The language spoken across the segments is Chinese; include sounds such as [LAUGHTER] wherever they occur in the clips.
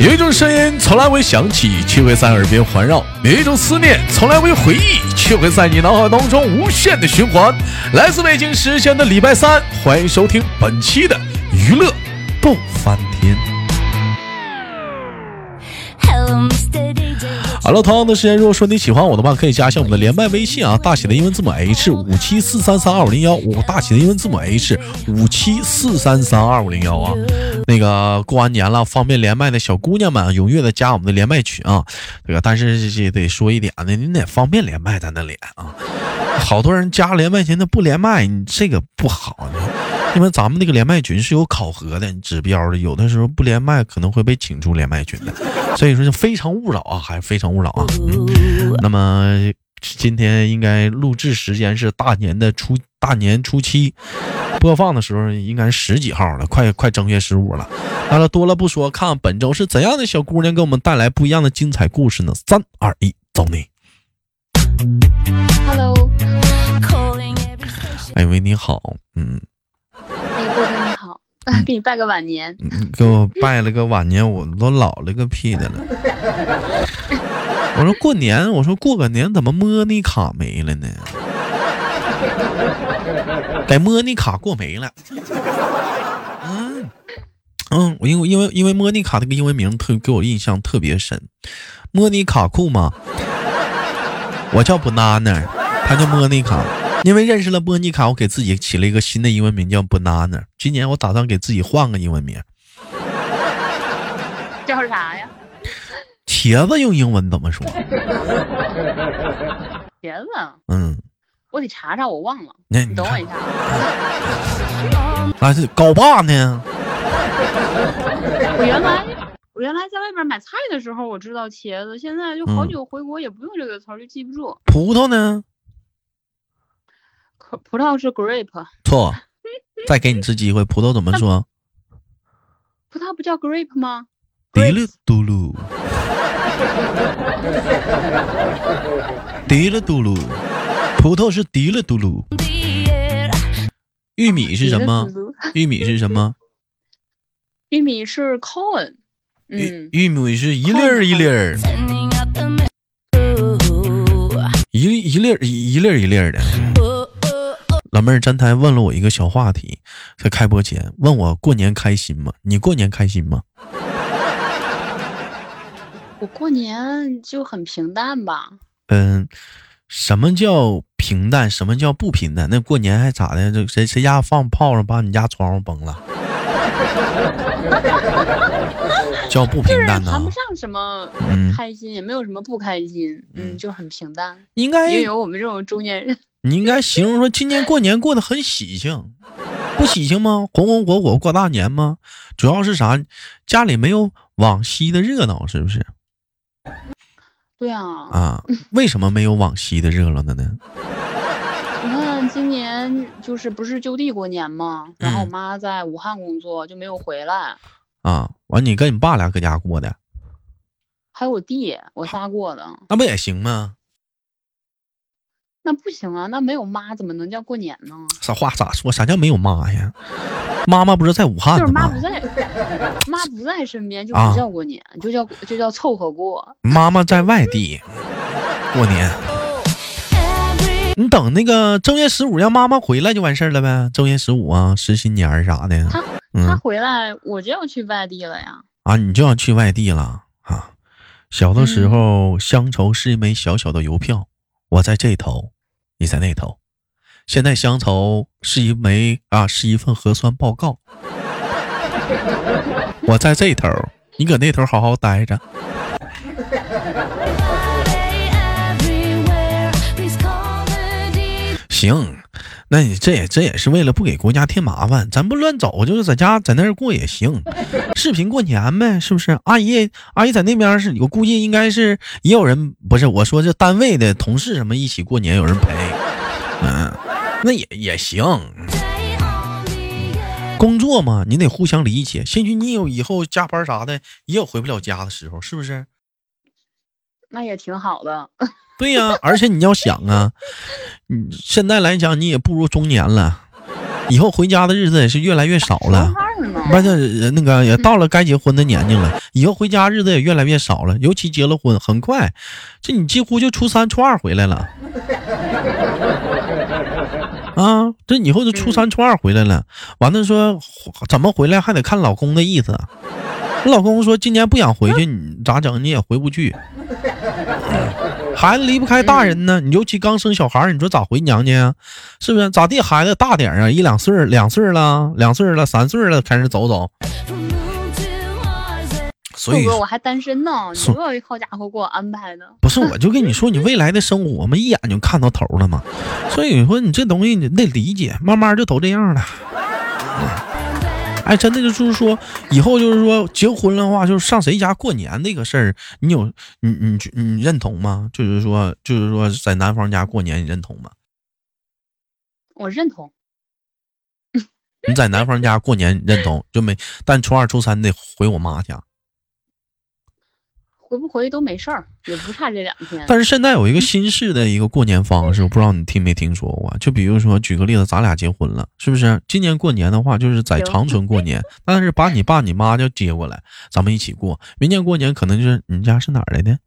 有一种声音从来未响起，却会在耳边环绕；有一种思念从来未回忆，却会在你脑海当中无限的循环。来自北京时间的礼拜三，欢迎收听本期的娱乐逗翻好了，同样的时间，如果说你喜欢我的话，可以加一下我们的连麦微信啊，大写的英文字母 H 五七四三三二五零幺，五大写的英文字母 H 五七四三三二五零幺啊。那个过完年了，方便连麦的小姑娘们，踊跃的加我们的连麦群啊。这个，但是这得说一点呢，你得方便连麦才能连啊。好多人加连麦群，他不连麦，你这个不好。因为咱们那个连麦群是有考核的指标的，有的时候不连麦可能会被请出连麦群的，[LAUGHS] 所以说就非诚勿扰啊，还是非诚勿扰啊。那么今天应该录制时间是大年的初大年初七，播放的时候应该是十几号了，快快正月十五了。那了，多了不说，看看本周是怎样的小姑娘给我们带来不一样的精彩故事呢？三二一，走你！Hello，哎喂，你好，嗯。给你拜个晚年，给我拜了个晚年，我都老了个屁的了。我说过年，我说过个年，怎么莫妮卡没了呢？给莫妮卡过没了。嗯嗯，我因为因为因为莫妮卡那个英文名特给我印象特别深，莫妮卡库吗。我叫 banana，他叫莫妮卡。[LAUGHS] 因为认识了波妮卡，我给自己起了一个新的英文名叫 Banana。今年我打算给自己换个英文名，叫啥呀？茄子用英文怎么说？[LAUGHS] 茄子？嗯，我得查查，我忘了。那你等我一下。啊，这高爸呢？[LAUGHS] 我原来我原来在外边买菜的时候，我知道茄子，现在就好久回国也不用这个词儿，就记不住。葡萄呢？葡萄是 grape，错，再给你次机会，葡萄怎么说？葡萄不叫 grape 吗？迪了嘟噜，迪了嘟噜，葡萄是迪了嘟噜。玉米是什么？玉米是什么？[LAUGHS] 玉米是 corn，玉玉米是一粒儿一粒儿，一一粒儿一粒儿一粒儿的。老妹儿站台问了我一个小话题，在开播前问我过年开心吗？你过年开心吗？我过年就很平淡吧。嗯，什么叫平淡？什么叫不平淡？那过年还咋的？这谁谁家放炮仗把你家窗户崩了？叫不平淡呢？谈不上什么开心，也没有什么不开心。嗯，就很平淡。应该也有我们这种中年人。你应该形容说今年过年过得很喜庆，不喜庆吗？红红火火过大年吗？主要是啥？家里没有往昔的热闹，是不是？对啊。啊，为什么没有往昔的热闹的呢？你看今年就是不是就地过年吗？然后我妈在武汉工作，就没有回来。啊，完你跟你爸俩搁家过的？还有我弟，我仨过的。那不也行吗？那不行啊，那没有妈怎么能叫过年呢？啥话咋说？啥叫没有妈呀？妈妈不是在武汉就是妈不在，妈不在身边就不叫过年，就叫就叫凑合过。妈妈在外地过年，你等那个正月十五让妈妈回来就完事儿了呗。正月十五啊，十新年啥的。他他回来我就要去外地了呀。啊，你就要去外地了啊？小的时候，乡愁是一枚小小的邮票，我在这头。你在那头，现在乡愁是一枚啊，是一份核酸报告。我在这头，你搁那头好好待着。行，那你这也这也是为了不给国家添麻烦，咱不乱走，就是在家在那儿过也行，视频过年呗，是不是？阿姨阿姨在那边是，我估计应该是也有人，不是我说这单位的同事什么一起过年，有人陪。嗯，那也也行。工作嘛，你得互相理解。兴许你有以后加班啥的，也有回不了家的时候，是不是？那也挺好的。[LAUGHS] 对呀，而且你要想啊，你现在来讲，你也步入中年了，以后回家的日子也是越来越少了。不是那个也到了该结婚的年龄了，以后回家日子也越来越少了。尤其结了婚，很快，这你几乎就初三初二回来了。啊，这以后就初三初二回来了。完了说怎么回来还得看老公的意思。老公说今年不想回去，你咋整？你也回不去。孩子离不开大人呢，你尤其刚生小孩，你说咋回娘家呀？是不是？咋地？孩子大点啊，一两岁，两岁了，两岁了，三岁了，开始走走。所以，我还单身呢，[LAUGHS] 你这好家伙给我安排的。[LAUGHS] 不是，我就跟你说，你未来的生活，我们一眼就看到头了嘛。所以说，你这东西你得理解，慢慢就都这样了。哎，真的就是说，以后就是说结婚的话，就是上谁家过年那个事儿，你有你你你认同吗？就是说，就是说在男方家过年，你认同吗？我认同。[LAUGHS] 你在男方家过年你认同就没，但初二初三得回我妈家。回不回都没事儿，也不差这两天。但是现在有一个新式的一个过年方式，我不知道你听没听说过。就比如说，举个例子，咱俩结婚了，是不是？今年过年的话，就是在长春过年，但是把你爸你妈就接过来，咱们一起过。明年过年可能就是你家是哪儿来的？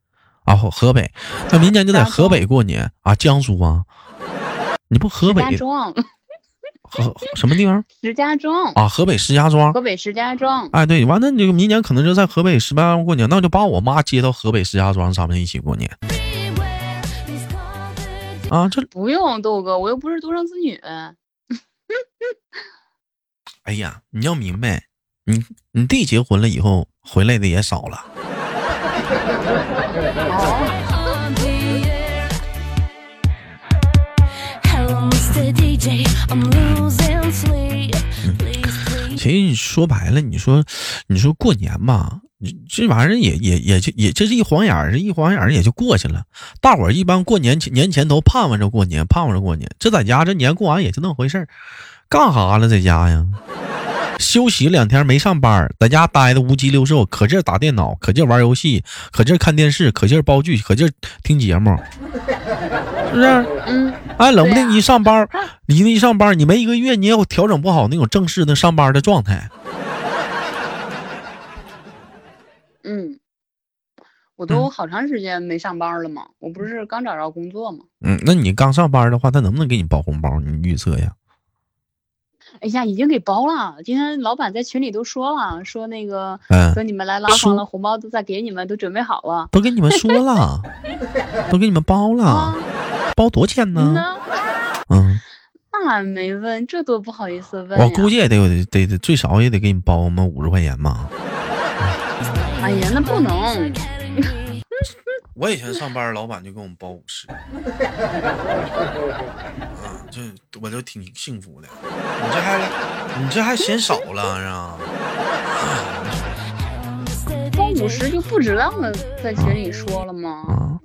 啊，河北。那明年就在河北过年啊，江苏啊？你不河北？河什么地方？石家庄啊，河北石家庄。河北石家庄。哎，对，完了，你明年可能就在河北石家庄过年，那就把我妈接到河北石家庄，咱们一起过年。啊，这不用豆哥，我又不是独生子女。[LAUGHS] 哎呀，你要明白，你你弟结婚了以后回来的也少了。其实你说白了，你说，你说过年嘛，这玩意儿也也也就也这是一晃眼儿，一晃眼儿也就过去了。大伙儿一般过年前年前都盼望着过年，盼望着过年。这在家这年过完也就那么回事儿，干哈了在家呀？[LAUGHS] 休息两天没上班，在家待的无鸡六兽，可劲儿打电脑，可劲儿玩游戏，可劲儿看电视，可劲儿煲剧，可劲儿听节目，是不是？嗯。哎，冷不丁一上班，你一上班，你没一个月，你也调整不好那种正式的上班的状态。嗯，我都好长时间没上班了嘛，我不是刚找着工作嘛？嗯，那你刚上班的话，他能不能给你包红包？你预测呀？哎呀，已经给包了。今天老板在群里都说了，说那个等你们来拉房了，红包都在给你们，都准备好了，都给你们说了，[LAUGHS] 都给你们包了。包多少钱呢？嗯，那没问，这多不好意思问。我估计也得有，得得最少也得给你包我们五十块钱吧。哎呀，那不能。[LAUGHS] 我以前上班，老板就给我们包五十。啊，这我就挺幸福的。你这还，你这还嫌少了是吧？包五十就不值当的，在群里说了吗？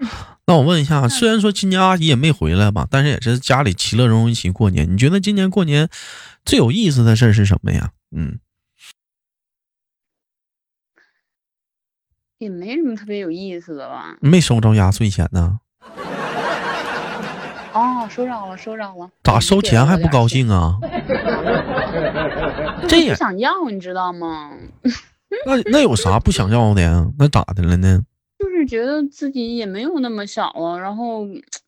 那我问一下，虽然说今年阿姨也没回来吧，但是也是家里其乐融融一起过年。你觉得今年过年最有意思的事儿是什么呀？嗯，也没什么特别有意思的吧。没收着压岁钱呢？哦，收着了，收着了。咋收钱还不高兴啊？[LAUGHS] 这也不想要，你知道吗？那那有啥不想要的呀？那咋的了呢？就是觉得自己也没有那么小啊，然后，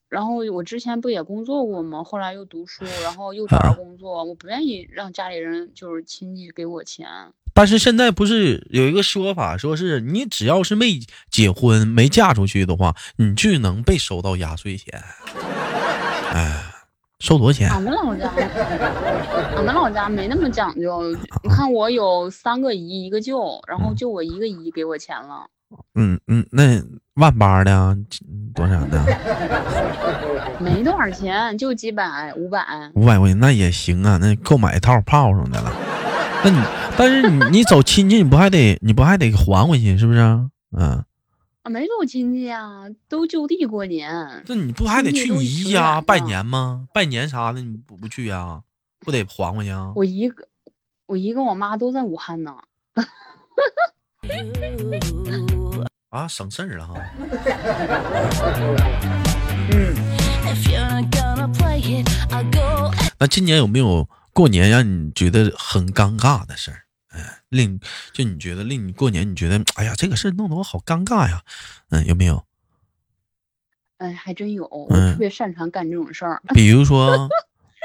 然后我之前不也工作过吗？后来又读书，然后又找着工作，我不愿意让家里人就是亲戚给我钱。但是现在不是有一个说法，说是你只要是没结婚、没嫁出去的话，你就能被收到压岁钱。哎，收多少钱？俺们老家，俺们老家没那么讲究。你看我有三个姨，一个舅，然后就我一个姨给我钱了。嗯嗯，那万八的啊多少的？[LAUGHS] 没多少钱，就几百、五百。五百块钱那也行啊，那够买一套炮仗的了。那你，但是你你走亲戚，你不还得你不还得还回去，是不是？嗯。啊，没走亲戚啊，都就地过年。那你不还得去你姨家拜年吗？拜年啥的你不不去呀？不得还回去啊？我姨个，我姨跟我妈都在武汉呢。[LAUGHS] 啊，省事儿了哈。嗯。那今年有没有过年让你觉得很尴尬的事儿，哎，令就你觉得令你过年你觉得，哎呀，这个事儿弄得我好尴尬呀，嗯，有没有？哎，还真有，我嗯特别擅长干这种事儿。比如说，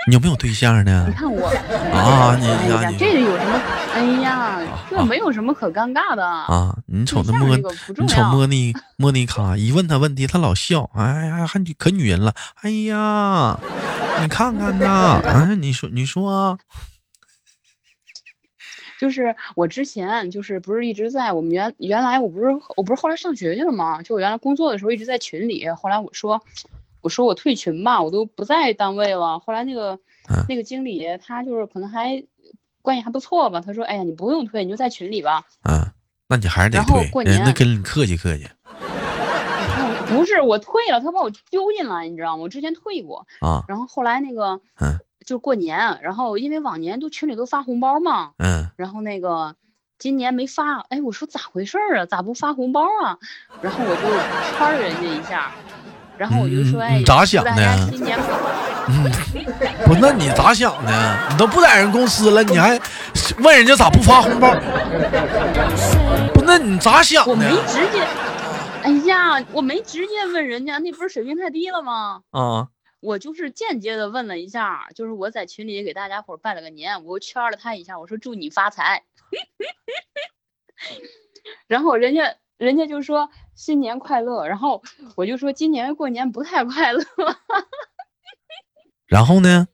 你有没有对象呢你？看我，啊，你你这个有什么？哎呀，这没有什么可尴尬的。啊，你瞅那摸对象这，个不重你瞅要。莫妮莫妮卡，一问他问题，他老笑，哎呀，还可女人了，哎呀，你看看呐，哎，你说你说啊，就是我之前就是不是一直在我们原原来我不是我不是后来上学去了吗？就我原来工作的时候一直在群里，后来我说我说我退群吧，我都不在单位了。后来那个嗯那个经理他就是可能还关系还不错吧，他说哎呀你不用退，你就在群里吧。嗯，那你还是得然后退，过年人家跟你客气客气 [LAUGHS] 不是我退了，他把我丢进来，你知道吗？我之前退过，啊，然后后来那个嗯就过年，然后因为往年都群里都发红包嘛，嗯然后那个今年没发，哎，我说咋回事儿啊？咋不发红包啊？然后我就圈人家一下，然后我就说，你咋想的嗯，不，那你咋想的？你都不在人公司了，你还问人家咋不发红包？不，那你咋想的我没？直接，哎呀，我没直接问人家，那不是水平太低了吗？啊，我就是间接的问了一下，就是我在群里给大家伙拜了个年，我圈了他一下，我说祝你发财，[LAUGHS] 然后人家人家就说新年快乐，然后我就说今年过年不太快乐，然后呢？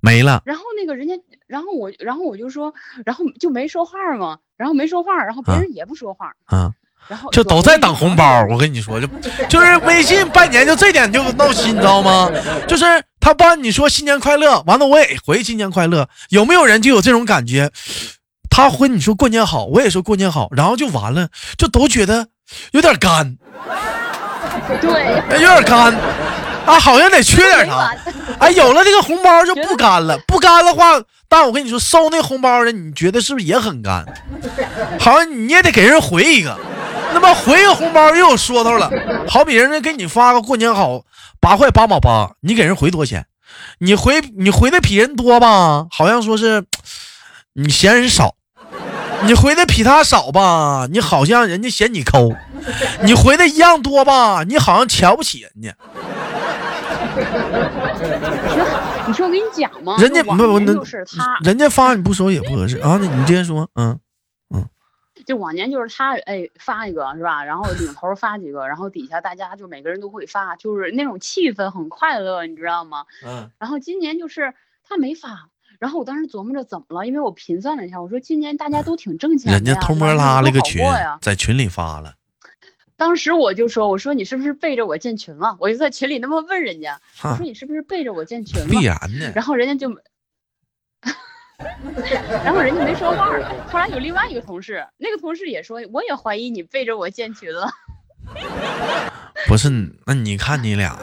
没了然后那个人家，然后我，然后我就说，然后就没说话嘛，然后没说话，然后别啊人也不说话，啊，然后就都在等红包。我跟你说，就就是微信拜年就这点就闹心，你知道吗？就是他帮你说新年快乐，完了我也回新年快乐，有没有人就有这种感觉？他回你说过年好，我也说过年好，然后就完了，就都觉得有点干，对，哎有点干啊，好像得缺点啥。哎，有了这个红包就不干了，不干的话，但我跟你说，收那红包的，你觉得是不是也很干？好像你也得给人回一个，那么回一个红包又有说头了。好比人家给你发个过年好八块八毛八，你给人回多少钱？你回你回的比人多吧？好像说是你嫌人少，你回的比他少吧？你好像人家嫌你抠，你回的一样多吧？你好像瞧不起人家。你说我跟你讲吗，人家不不就是他，人家发你不收也不合适啊！你你接着说，嗯，就往年就是他，哎，发一个是吧？然后领头发几个，然后底下大家就每个人都会发，就是那种气氛很快乐，你知道吗？嗯然后今年就是他没发，然后我当时琢磨着怎么了，因为我频算了一下，我说今年大家都挺挣钱的，人家偷摸拉了个群，。在群里发了，当时我就说，我说你是不是背着我进群了？我就在群里那么问人家，我说，你是不是背着我进群必了？然的。然后人家就，[LAUGHS] 然后人家没说话了。后来有另外一个同事，那个同事也说，我也怀疑你背着我建群了。不是，那你看你俩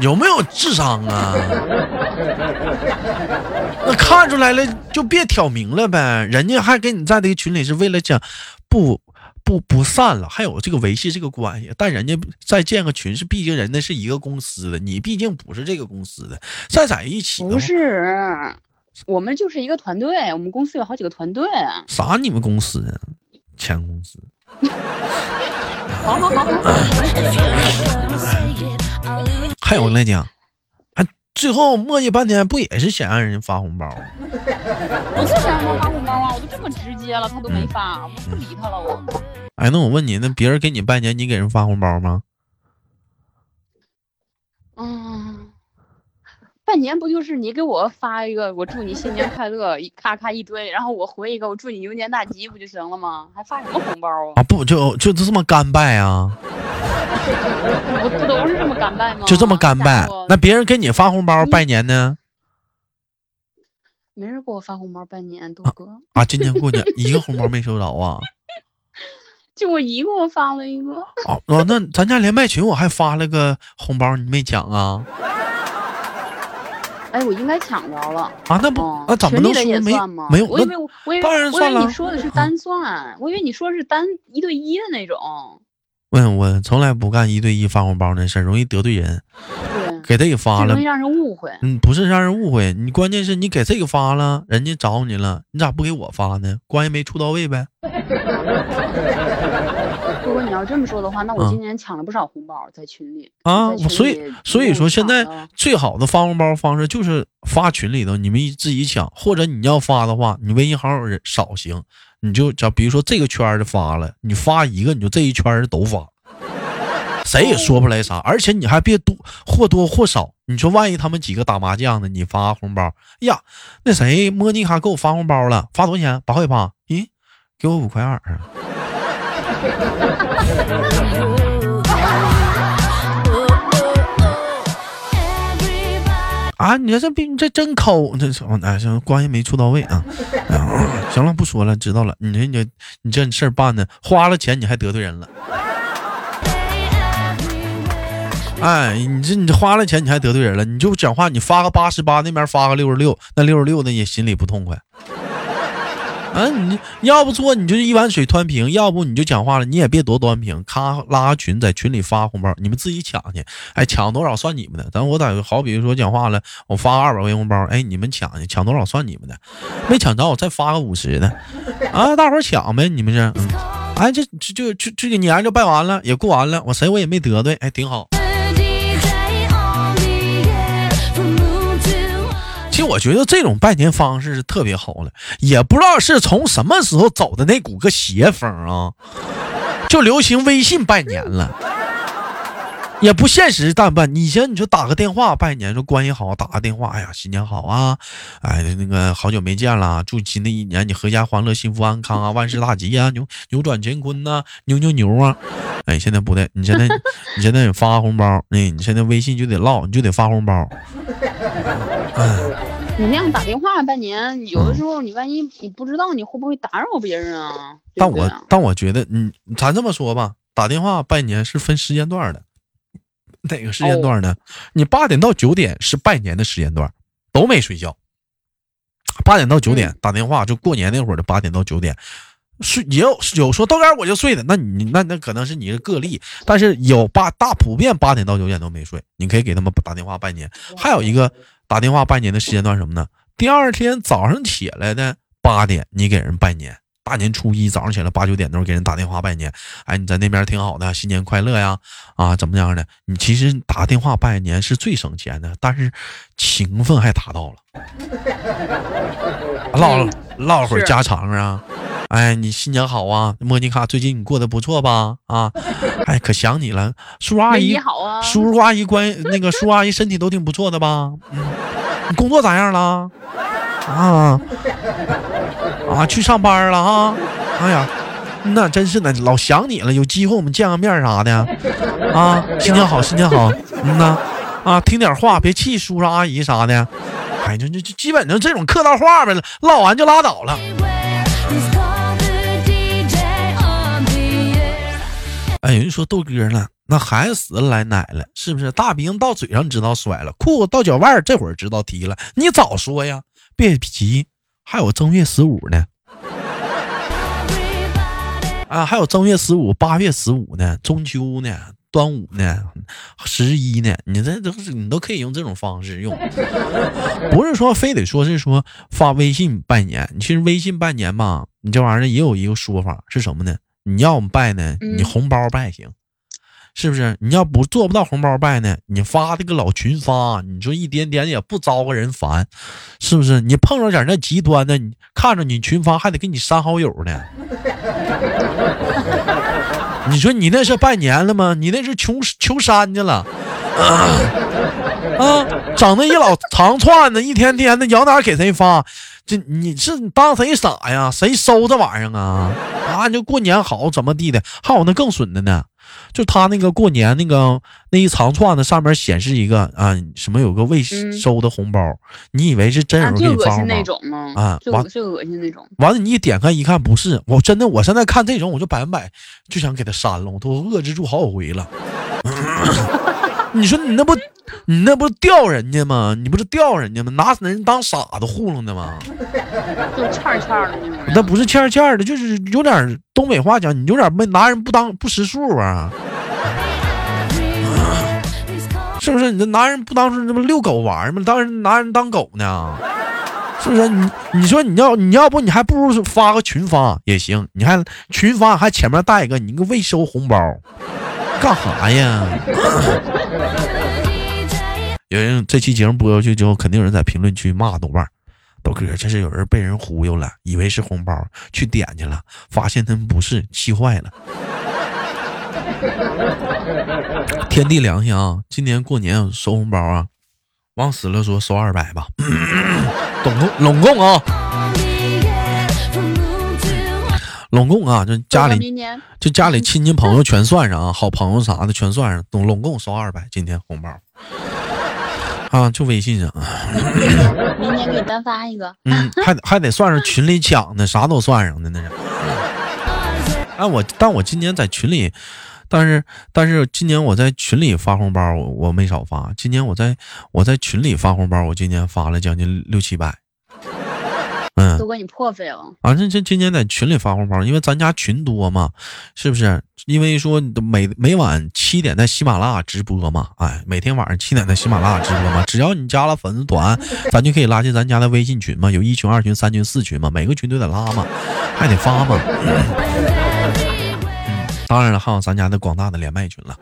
有没有智商啊？[LAUGHS] 那看出来了就别挑明了呗。人家还跟你在这个群里是为了讲不不不散了，还有这个维系这个关系。但人家再建个群是，毕竟人家是一个公司的，你毕竟不是这个公司的，再在一起不是，我们就是一个团队，我们公司有好几个团队。啥？你们公司啊？前公司？好好好好，[LAUGHS] [LAUGHS] 还有来讲，啊，最后磨叽半天，不也是想让人发红包吗？[LAUGHS] 我就想让他发红包啊，我都这么直接了，他都没发，我不理他了我。哎，那我问你，那别人给你拜年，你给人发红包吗？半年不就是你给我发一个，我祝你新年快乐，一咔咔一堆，然后我回一个，我祝你牛年大吉，不就行了吗？还发什么红包啊？啊，不就就就这么干拜啊？不不都是这么干拜吗？就这么干拜？那别人给你发红包拜年呢？没人给我发红包拜年，豆哥，啊，今年过年一个红包没收着啊？[LAUGHS] 就我一个，我发了一个。啊啊，那咱家连麦群我还发了个红包，你没讲啊？哎，我应该抢着了。啊，那不哦，那怎么能说没吗？没有？那我以为我我以为当然我以为你说的是单算，我以为你说是单一对一的那种。问我从来不干一对一发红包那事儿，容易得罪人。对，给这个发了容易，让人误会。嗯，不是让人误会，你关键是你给这个发了，人家找你了，你咋不给我发呢？关系没处到位呗。[LAUGHS] 要这么说的话，那我嗯今年抢了不少红包在群里啊所以所以说现在最好的发红包方式就是发群里头，你们一自己抢，或者你要发的话，你微信好友人少行，你就假比如说这个圈的发了，你发一个，你就这一圈的都发，谁也说不来啥，而且你还别多或多或少，你说万一他们几个打麻将呢，你发红包，哎呀，那谁莫妮卡给我发红包了，发多少钱？八块八，咦，给我五块二啊。[LAUGHS] 啊，你这这逼这真抠，这什么哎，行，关系没处到位啊。行了，不说了，知道了。你这你这你这事儿办的，花了钱你还得罪人了。哎，你这你这花了钱你还得罪人了，你就讲话，你发个八十八，那边发个六十六，那六十六的也心里不痛快。啊，你要不做你就一碗水端平，要不你就讲话了，你也别多端平，咔拉个群，在群里发红包，你们自己抢去，哎，抢多少算你们的。咱我在好比说讲话了，我发二百块钱红包，哎，你们抢去，抢多少算你们的，没抢着我再发个五十的，啊，大伙抢呗，你们这，嗯，哎，这这就这这个年就拜完了，也过完了，我谁我也没得罪，哎，挺好。我觉得这种拜年方式是特别好的，也不知道是从什么时候走的那股个邪风啊，就流行微信拜年了，也不现实。但办，以前你就打个电话拜年，说关系好，打个电话，哎呀，新年好啊，哎，那个好久没见了，祝新的一年你阖家欢乐、幸福安康啊，万事大吉啊，扭扭转乾坤呐、牛牛牛啊。哎，现在不对，你现在你现在得发红包，哎，你现在微信就得唠，你就得发红包。[LAUGHS] 你那样打电话拜年，有的时候你万一你不知道，你会不会打扰别人啊？对但我但我觉得，你，咱这么说吧，打电话拜年是分时间段的，哪个时间段呢？你八点到九点是拜年的时间段，都没睡觉。八点到九点、嗯打电话，就过年那会儿的八点到九点，睡也有有说到点儿我就睡的，那你那那可能是你是个例，但是有八大普遍八点到九点都没睡，你可以给他们打电话拜年。还有一个打电话拜年的时间段什么呢？第二天早上起来的八点，你给人拜年。大年初一早上起来八九点钟给人打电话拜年，哎，你在那边挺好的，新年快乐呀，啊，怎么样的？你其实打电话拜年是最省钱的，但是情分还达到了，[LAUGHS] 唠嗯唠会儿家常啊。哎，你新年好啊，莫妮卡，最近你过得不错吧？啊，[LAUGHS] 哎，可想你了，叔叔阿姨好啊，叔叔阿姨关那个叔叔阿姨身体都挺不错的吧？嗯，你工作咋样了？啊啊，去上班了啊？哎呀，那真是的，老想你了。有机会我们见个面啥的啊？新年好，新年好。嗯呐，啊，听点话，别气叔叔阿姨啥的。哎，就就就基本上这种客套话呗，唠完就拉倒了。哎，有人说豆哥呢，那孩子死了来奶了，是不是？大兵到嘴上知道摔了，裤子到脚腕这会儿知道提了。你早说呀，别急。还有正月十五呢，啊，还有正月十五、八月十五呢，中秋呢，端午呢，十一呢，你这都是你都可以用这种方式用，不是说非得说是说发微信拜年。其实微信拜年吧，你这玩意儿也有一个说法是什么呢？你要么拜呢，你嗯红包拜行。是不是？你要不做不到红包拜呢？你发这个老群发，你说一点点也不招个人烦，是不是？你碰着点那极端的，你看着你群发还得给你删好友呢。[LAUGHS] 你说你那是拜年了吗？你那是求求山去了。啊，啊整那一老长串的，一天天的，摇哪给谁发？这你是当谁傻呀？谁收这玩意儿啊？就过年好怎么地的？还有那更损的呢，就他那个过年那个那一长串的上面显示一个啊什么有个未嗯收的红包，你以为是真啊，人给最恶心那你发红包？种吗？啊完最恶最恶心那种。完了，你一点开一看，不是，我真的，我现在看这种，我就百分百就想给他删了，我都遏制住好几回了。[COUGHS] 你说你那不，你那不是吊人家吗？你不是吊人家吗？拿人当傻子糊弄的吗？就欠欠的那不是欠儿欠儿的，就是有点东北话讲，你有点没拿人不当不识数啊。是不是？你这拿人不当是这不遛狗玩吗？当人拿人当狗呢？是不是？你你说你要你要不你还不如发个群发也行，你还群发还前面带一个你个未收红包，干啥呀？[LAUGHS] 有人这期节目播出去之后，肯定有人在评论区骂豆瓣豆哥，这是有人被人忽悠了，以为是红包去点去了，发现他们不是，气坏了。天地良心啊，今年过年收红包啊，往死了说收二百吧，[COUGHS] 总共拢共啊，拢共啊，就家里就家里 [LAUGHS] 亲戚朋友全算上啊，好朋友啥的全算上，拢拢共收二百，今天红包啊，就微信上，明年给你单发一个，[LAUGHS] 嗯，还还得算上群里抢的，啥都算上的那是。哎，我但我今年在群里。但是，但是今年我在群里发红包，我我没少发。今年我在我在群里发红包，我今年发了将近六七百。嗯，都给你破费了反正这今天在群里发红包，因为咱家群多嘛，是不是？因为说每每晚七点在喜马拉雅直播嘛，哎，每天晚上七点在喜马拉雅直播嘛，只要你加了粉丝团，[LAUGHS] 咱就可以拉进咱家的微信群嘛，有一群、二群、三群、四群嘛，每个群都得拉嘛，还得发嘛。嗯 [COUGHS] 当然了，还有咱家的广大的连麦群了。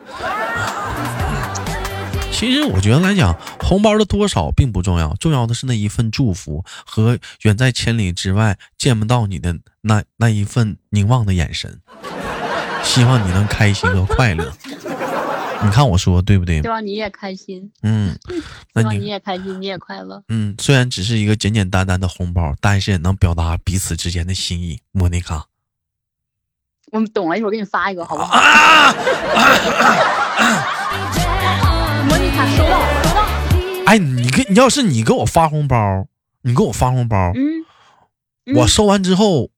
其实我觉得来讲，红包的多少并不重要，重要的是那一份祝福和远在千里之外见不到你的那那一份凝望的眼神。希望你能开心和快乐。[LAUGHS] 你看我说对不对？希望你也开心。嗯，[LAUGHS] 希望你也开心，你也快乐。嗯，虽然只是一个简简单单的红包，但是也能表达彼此之间的心意。莫妮卡。我们懂了，一会儿给你发一个，好不好？[LAUGHS] 收到，收到。哎，你给，你要是你给我发红包，你给我发红包，嗯，我收完之后，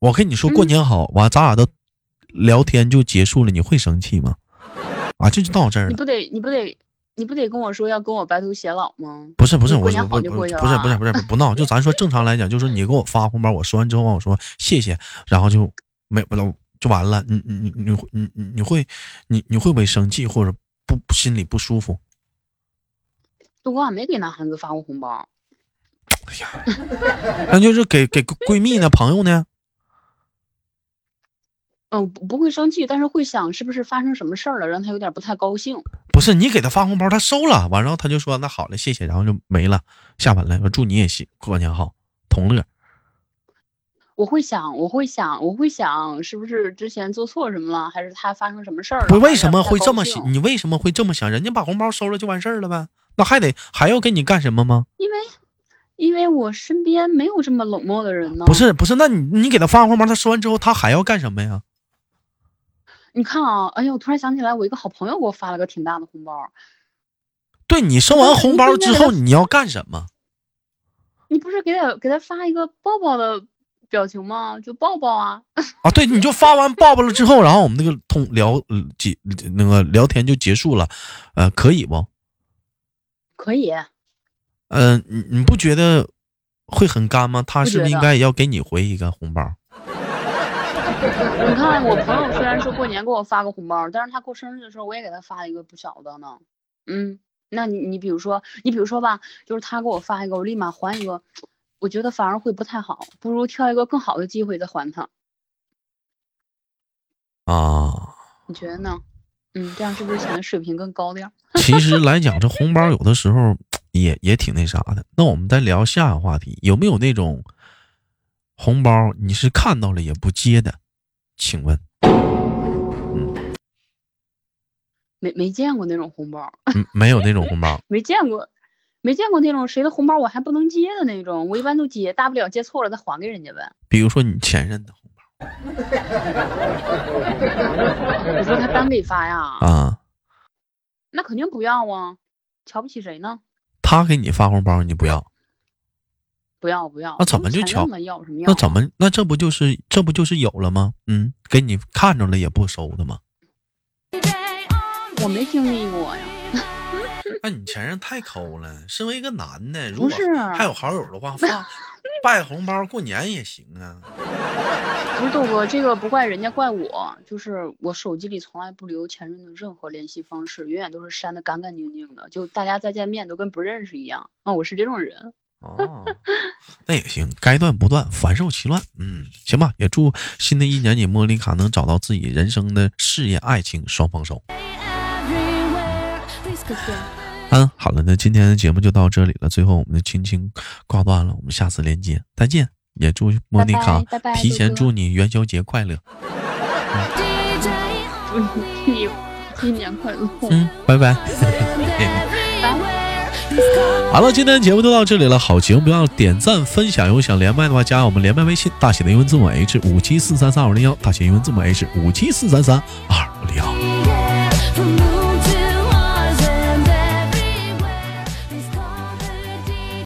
我跟你说过年好，完咱俩都聊天就结束了，你会生气吗？啊，这就到这儿了。你不得，你不得，你不得跟我说要跟我白头偕老吗？不是不是，我。不是不是不是不闹，[LAUGHS] 就咱说正常来讲，就是你给我发红包，我说完之后，我说谢谢，然后就。没不能就完了，你你你你你你会你你会不会生气或者不心里不舒服？我还没给男孩子发过红包。哎呀，那就是给给闺蜜呢，朋友呢？嗯，不会生气，但是会想是不是发生什么事儿了，让他有点不太高兴。不是你给他发红包，他收了，完然后他就说那好了，谢谢，然后就没了，下完了。我祝你也行，过年好，同乐。我会想，我会想，我会想，是不是之前做错什么了，还是他发生什么事儿了？不，为什么会这么想？你为什么会这么想？人家把红包收了就完事儿了呗，那还得还要跟你干什么吗？因为，因为我身边没有这么冷漠的人呢。不是不是，那你你给他发红包，他收完之后，他还要干什么呀？你看啊，哎呀，我突然想起来，我一个好朋友给我发了个挺大的红包。对你收完红包之后，你要干什么？你不是给他给他发一个抱抱的？表情吗？就抱抱啊！[LAUGHS] 啊，对，你就发完抱抱了之后，然后我们那个通聊结那个聊天就结束了，呃，可以不？可以。嗯，你你不觉得会很干吗？他是不是应该也要给你回一个红包？[LAUGHS] 你看，我朋友虽然说过年给我发个红包，但是他过生日的时候我也给他发一个不小的呢。嗯，那你你比如说，你比如说吧，就是他给我发一个，我立马还一个。我觉得反而会不太好，不如挑一个更好的机会再还他。啊，你觉得呢？嗯，这样是不是显得水平更高点？[LAUGHS] 其实来讲，这红包有的时候也也挺那啥的。那我们再聊下一个话题，有没有那种红包你是看到了也不接的？请问，嗯，没没见过那种红包，没有那种红包，[LAUGHS] 没见过。没见过那种谁的红包我还不能接的那种，我一般都接，大不了接错了再还给人家呗。比如说你前任的红包，[LAUGHS] 你说他单给发呀？啊，那肯定不要啊，瞧不起谁呢？他给你发红包你不要？不要不要？那怎么就瞧？要什么要？那怎么？那这不就是这不就是有了吗？嗯，给你看着了也不收的吗？我没经历过呀。那你前任太抠了。身为一个男的，如果不是还有好友的话，[LAUGHS] 发拜红包过年也行啊。[LAUGHS] 不是豆哥，这个不怪人家，怪我。就是我手机里从来不留前任的任何联系方式，永远都是删的干干净净的，就大家再见面都跟不认识一样啊！我是这种人。哦，那也行，该断不断，反受其乱。嗯，行吧，也祝新的一年你莫莉卡能找到自己人生的事业、爱情双丰收。谢谢。嗯，好了，那今天的节目就到这里了。最后，我们的亲亲挂断了，我们下次连接再见。也祝莫妮卡拜拜提前祝你元宵节快乐。祝你新年快乐。嗯，拜拜。[LAUGHS] 好了，今天的节目就到这里了。好节目不要点赞分享，有想连麦的话，加我们连麦微信，大写的英文字母 H 五七四三三二零幺，大写英文字母 H 五七四三三二五零幺。